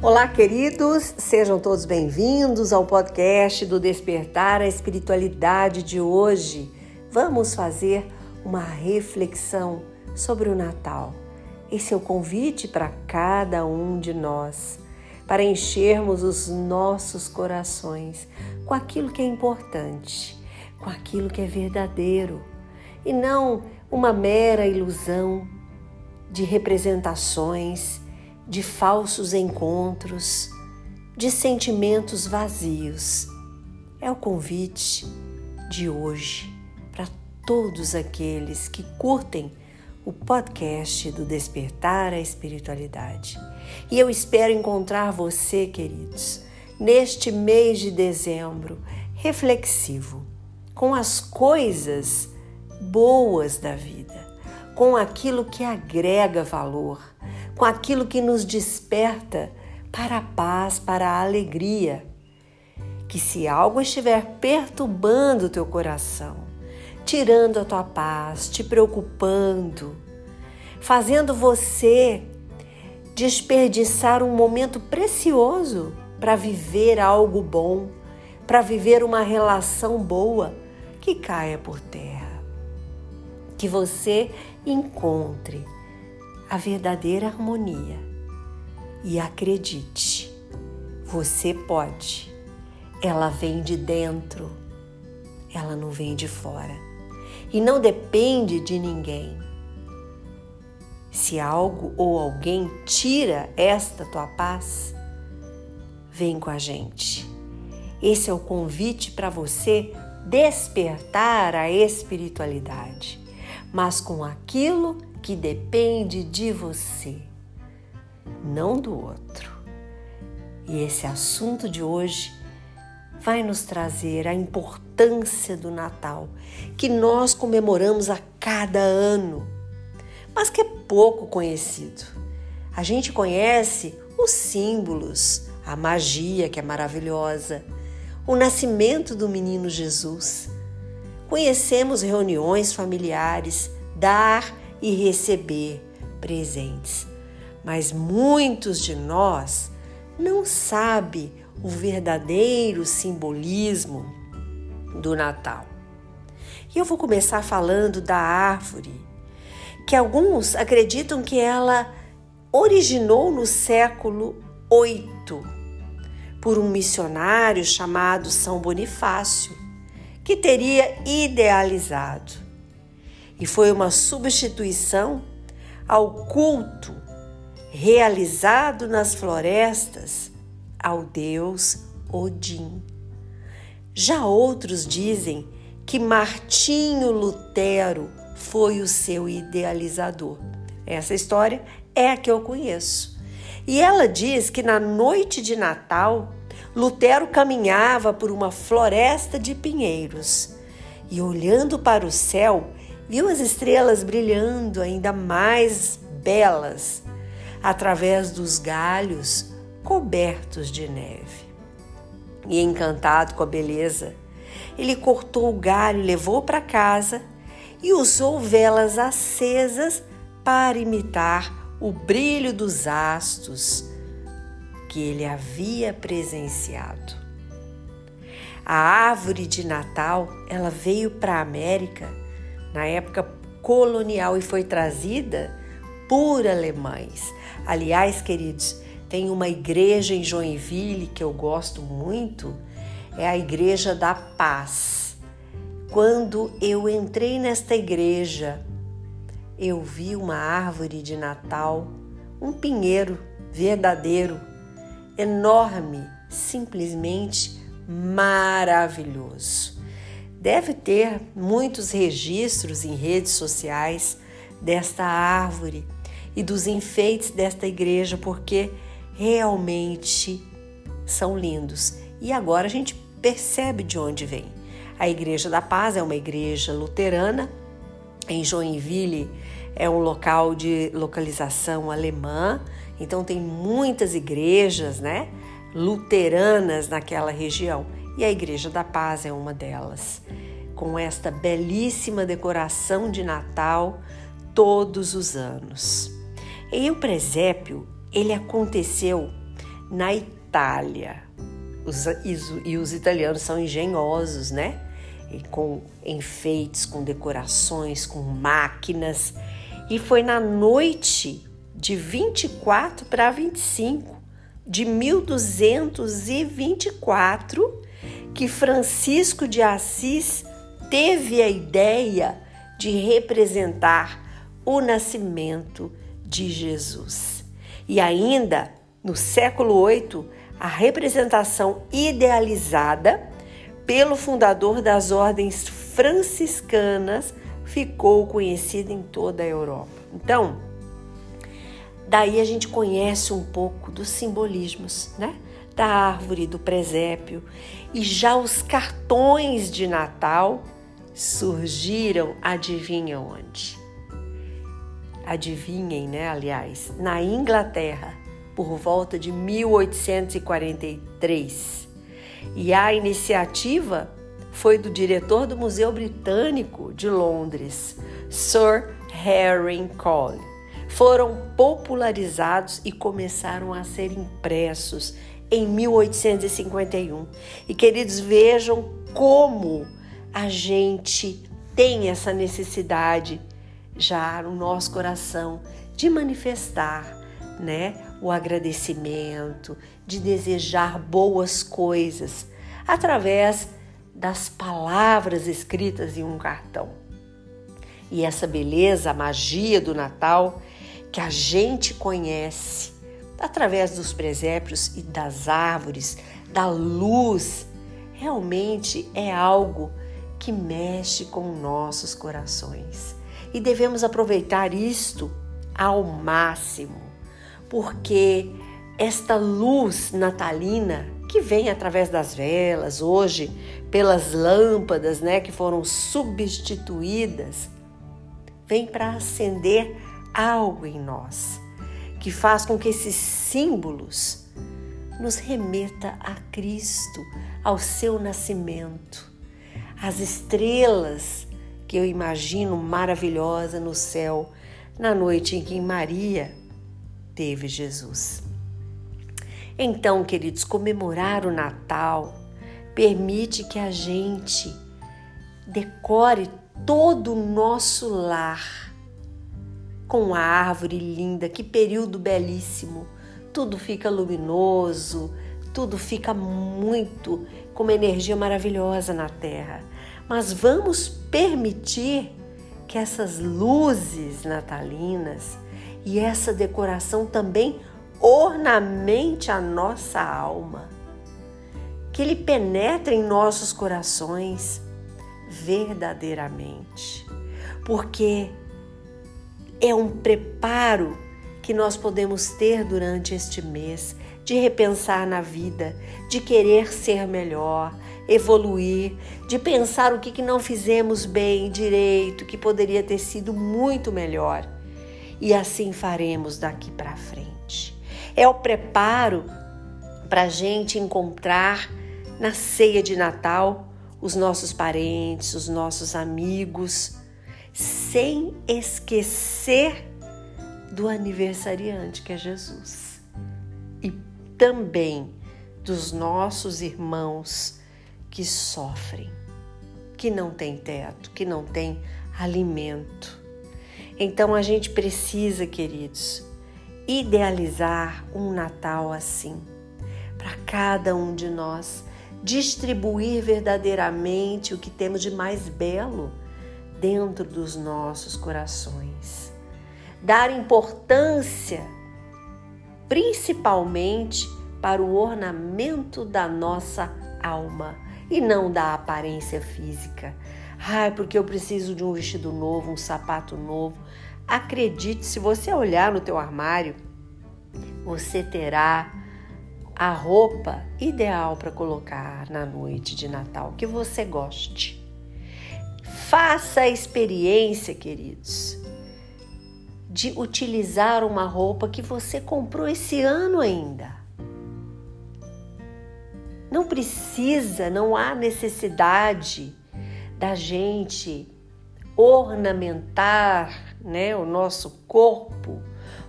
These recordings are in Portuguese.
Olá, queridos, sejam todos bem-vindos ao podcast do Despertar a Espiritualidade de hoje. Vamos fazer uma reflexão sobre o Natal. Esse é o convite para cada um de nós, para enchermos os nossos corações com aquilo que é importante, com aquilo que é verdadeiro e não uma mera ilusão de representações de falsos encontros, de sentimentos vazios. É o convite de hoje para todos aqueles que curtem o podcast do Despertar a Espiritualidade. E eu espero encontrar você, queridos, neste mês de dezembro reflexivo, com as coisas boas da vida, com aquilo que agrega valor com aquilo que nos desperta para a paz, para a alegria. Que se algo estiver perturbando o teu coração, tirando a tua paz, te preocupando, fazendo você desperdiçar um momento precioso para viver algo bom, para viver uma relação boa, que caia por terra. Que você encontre a verdadeira harmonia. E acredite, você pode. Ela vem de dentro, ela não vem de fora. E não depende de ninguém. Se algo ou alguém tira esta tua paz, vem com a gente. Esse é o convite para você despertar a espiritualidade, mas com aquilo que depende de você, não do outro. E esse assunto de hoje vai nos trazer a importância do Natal, que nós comemoramos a cada ano, mas que é pouco conhecido. A gente conhece os símbolos, a magia que é maravilhosa, o nascimento do menino Jesus. Conhecemos reuniões familiares, dar e receber presentes. Mas muitos de nós não sabem o verdadeiro simbolismo do Natal. E eu vou começar falando da árvore, que alguns acreditam que ela originou no século VIII por um missionário chamado São Bonifácio, que teria idealizado e foi uma substituição ao culto realizado nas florestas ao deus Odin. Já outros dizem que Martinho Lutero foi o seu idealizador. Essa história é a que eu conheço. E ela diz que na noite de Natal, Lutero caminhava por uma floresta de pinheiros e, olhando para o céu, viu as estrelas brilhando ainda mais belas através dos galhos cobertos de neve. E encantado com a beleza, ele cortou o galho, levou para casa e usou velas acesas para imitar o brilho dos astros que ele havia presenciado. A árvore de Natal, ela veio para a América na época colonial e foi trazida por alemães. Aliás, queridos, tem uma igreja em Joinville que eu gosto muito, é a Igreja da Paz. Quando eu entrei nesta igreja, eu vi uma árvore de Natal, um pinheiro verdadeiro, enorme, simplesmente maravilhoso. Deve ter muitos registros em redes sociais desta árvore e dos enfeites desta igreja, porque realmente são lindos. E agora a gente percebe de onde vem. A Igreja da Paz é uma igreja luterana. Em Joinville é um local de localização alemã, então tem muitas igrejas, né, luteranas naquela região e a Igreja da Paz é uma delas, com esta belíssima decoração de Natal todos os anos. E o presépio, ele aconteceu na Itália. Os, e os italianos são engenhosos, né? E com enfeites, com decorações, com máquinas. E foi na noite de 24 para 25 de 1224 que Francisco de Assis teve a ideia de representar o nascimento de Jesus. E ainda no século VIII, a representação idealizada pelo fundador das ordens franciscanas ficou conhecida em toda a Europa. Então, daí a gente conhece um pouco dos simbolismos, né? Da árvore, do presépio e já os cartões de Natal surgiram, adivinha onde? Adivinhem, né? Aliás, na Inglaterra, por volta de 1843. E a iniciativa foi do diretor do Museu Britânico de Londres, Sir Harry Cole. Foram popularizados e começaram a ser impressos em 1851. E queridos, vejam como a gente tem essa necessidade já no nosso coração de manifestar, né, o agradecimento, de desejar boas coisas através das palavras escritas em um cartão. E essa beleza, a magia do Natal que a gente conhece através dos presépios e das árvores, da luz, realmente é algo que mexe com nossos corações. E devemos aproveitar isto ao máximo, porque esta luz natalina que vem através das velas, hoje pelas lâmpadas, né, que foram substituídas, vem para acender algo em nós que faz com que esses símbolos nos remeta a Cristo, ao seu nascimento. As estrelas que eu imagino maravilhosa no céu na noite em que Maria teve Jesus. Então, queridos, comemorar o Natal permite que a gente decore todo o nosso lar com a árvore linda, que período belíssimo. Tudo fica luminoso, tudo fica muito com uma energia maravilhosa na terra. Mas vamos permitir que essas luzes natalinas e essa decoração também ornamente a nossa alma, que ele penetre em nossos corações verdadeiramente, porque é um preparo que nós podemos ter durante este mês de repensar na vida, de querer ser melhor, evoluir, de pensar o que, que não fizemos bem, direito, que poderia ter sido muito melhor. E assim faremos daqui para frente. É o preparo para a gente encontrar na ceia de Natal os nossos parentes, os nossos amigos sem esquecer do aniversariante que é Jesus e também dos nossos irmãos que sofrem, que não têm teto, que não têm alimento. Então a gente precisa, queridos, idealizar um Natal assim, para cada um de nós, distribuir verdadeiramente o que temos de mais belo dentro dos nossos corações. Dar importância principalmente para o ornamento da nossa alma e não da aparência física. Ai, porque eu preciso de um vestido novo, um sapato novo. Acredite, se você olhar no teu armário, você terá a roupa ideal para colocar na noite de Natal que você goste. Faça a experiência, queridos, de utilizar uma roupa que você comprou esse ano ainda. Não precisa, não há necessidade da gente ornamentar né, o nosso corpo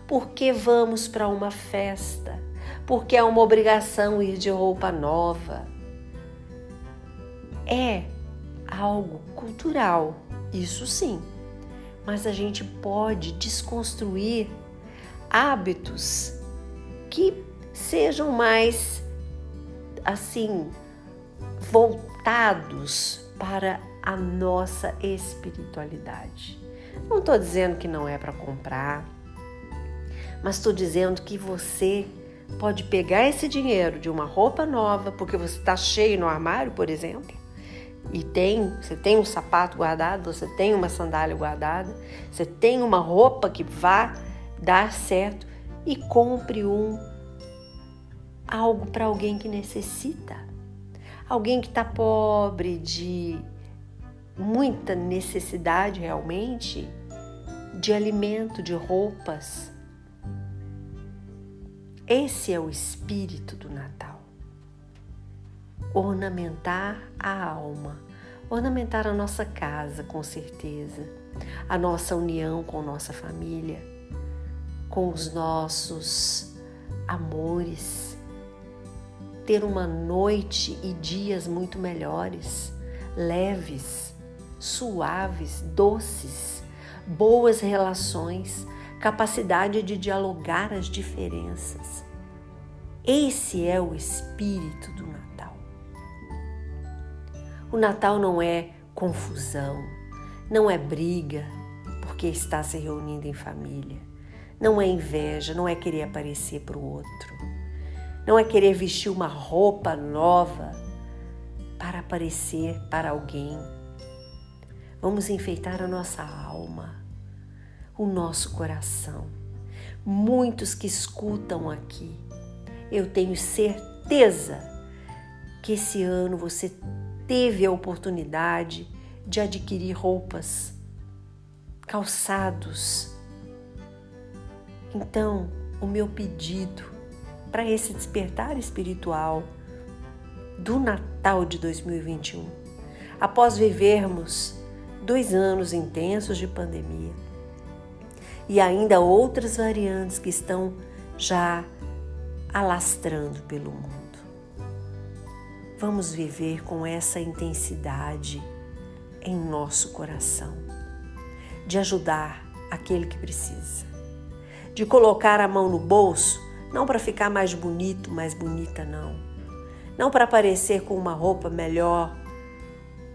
porque vamos para uma festa, porque é uma obrigação ir de roupa nova. É algo cultural, isso sim, mas a gente pode desconstruir hábitos que sejam mais assim voltados para a nossa espiritualidade. Não estou dizendo que não é para comprar, mas estou dizendo que você pode pegar esse dinheiro de uma roupa nova, porque você está cheio no armário, por exemplo, e tem, você tem um sapato guardado, você tem uma sandália guardada, você tem uma roupa que vá dar certo e compre um algo para alguém que necessita. Alguém que está pobre, de muita necessidade realmente, de alimento, de roupas. Esse é o espírito do Natal. Ornamentar a alma, ornamentar a nossa casa, com certeza, a nossa união com nossa família, com os nossos amores, ter uma noite e dias muito melhores, leves, suaves, doces, boas relações, capacidade de dialogar as diferenças. Esse é o espírito do Natal. O Natal não é confusão, não é briga porque está se reunindo em família, não é inveja, não é querer aparecer para o outro, não é querer vestir uma roupa nova para aparecer para alguém. Vamos enfeitar a nossa alma o nosso coração. Muitos que escutam aqui, eu tenho certeza que esse ano você teve a oportunidade de adquirir roupas, calçados. Então, o meu pedido para esse despertar espiritual do Natal de 2021, após vivermos dois anos intensos de pandemia, e ainda outras variantes que estão já alastrando pelo mundo. Vamos viver com essa intensidade em nosso coração, de ajudar aquele que precisa, de colocar a mão no bolso, não para ficar mais bonito, mais bonita, não, não para aparecer com uma roupa melhor,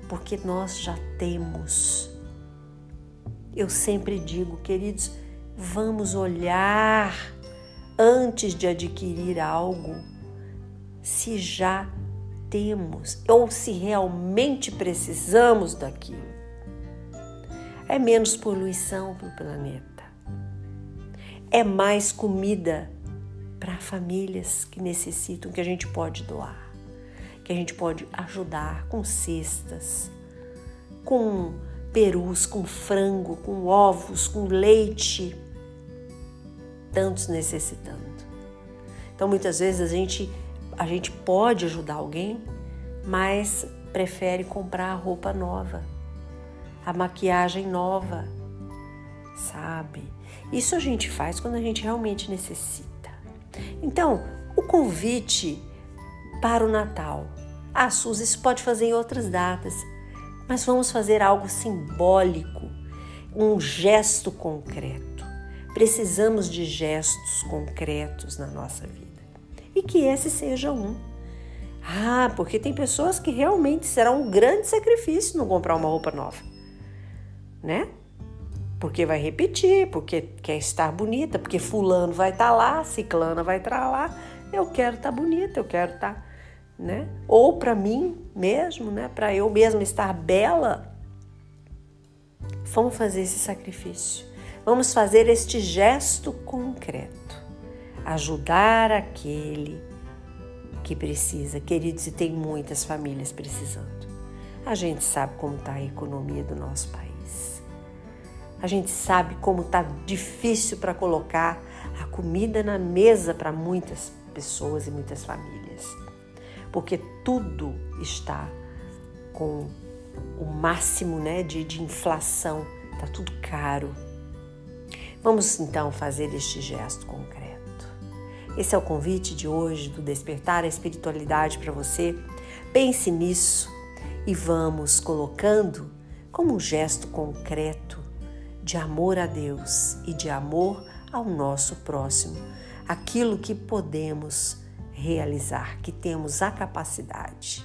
porque nós já temos. Eu sempre digo, queridos, vamos olhar antes de adquirir algo se já temos ou se realmente precisamos daquilo. É menos poluição para o planeta. É mais comida para famílias que necessitam, que a gente pode doar, que a gente pode ajudar com cestas, com perus, com frango, com ovos, com leite tantos necessitando. Então muitas vezes a gente a gente pode ajudar alguém, mas prefere comprar a roupa nova, a maquiagem nova, sabe? Isso a gente faz quando a gente realmente necessita. Então, o convite para o Natal. Ah, Suzy, isso pode fazer em outras datas, mas vamos fazer algo simbólico, um gesto concreto. Precisamos de gestos concretos na nossa vida e que esse seja um. Ah, porque tem pessoas que realmente será um grande sacrifício não comprar uma roupa nova, né? Porque vai repetir, porque quer estar bonita, porque fulano vai estar tá lá, ciclana vai estar tá lá. Eu quero estar tá bonita, eu quero estar, tá, né? Ou para mim mesmo, né? Para eu mesma estar bela. Vamos fazer esse sacrifício. Vamos fazer este gesto concreto, ajudar aquele que precisa. Queridos, e tem muitas famílias precisando. A gente sabe como está a economia do nosso país. A gente sabe como está difícil para colocar a comida na mesa para muitas pessoas e muitas famílias. Porque tudo está com o máximo né, de, de inflação, está tudo caro. Vamos então fazer este gesto concreto. Esse é o convite de hoje do Despertar a Espiritualidade para você. Pense nisso e vamos colocando como um gesto concreto de amor a Deus e de amor ao nosso próximo, aquilo que podemos realizar, que temos a capacidade.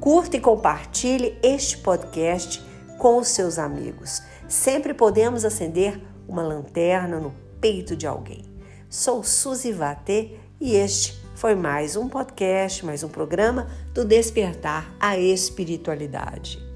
Curta e compartilhe este podcast com os seus amigos. Sempre podemos acender uma lanterna no peito de alguém. Sou Suzy Vatê e este foi mais um podcast, mais um programa do Despertar a Espiritualidade.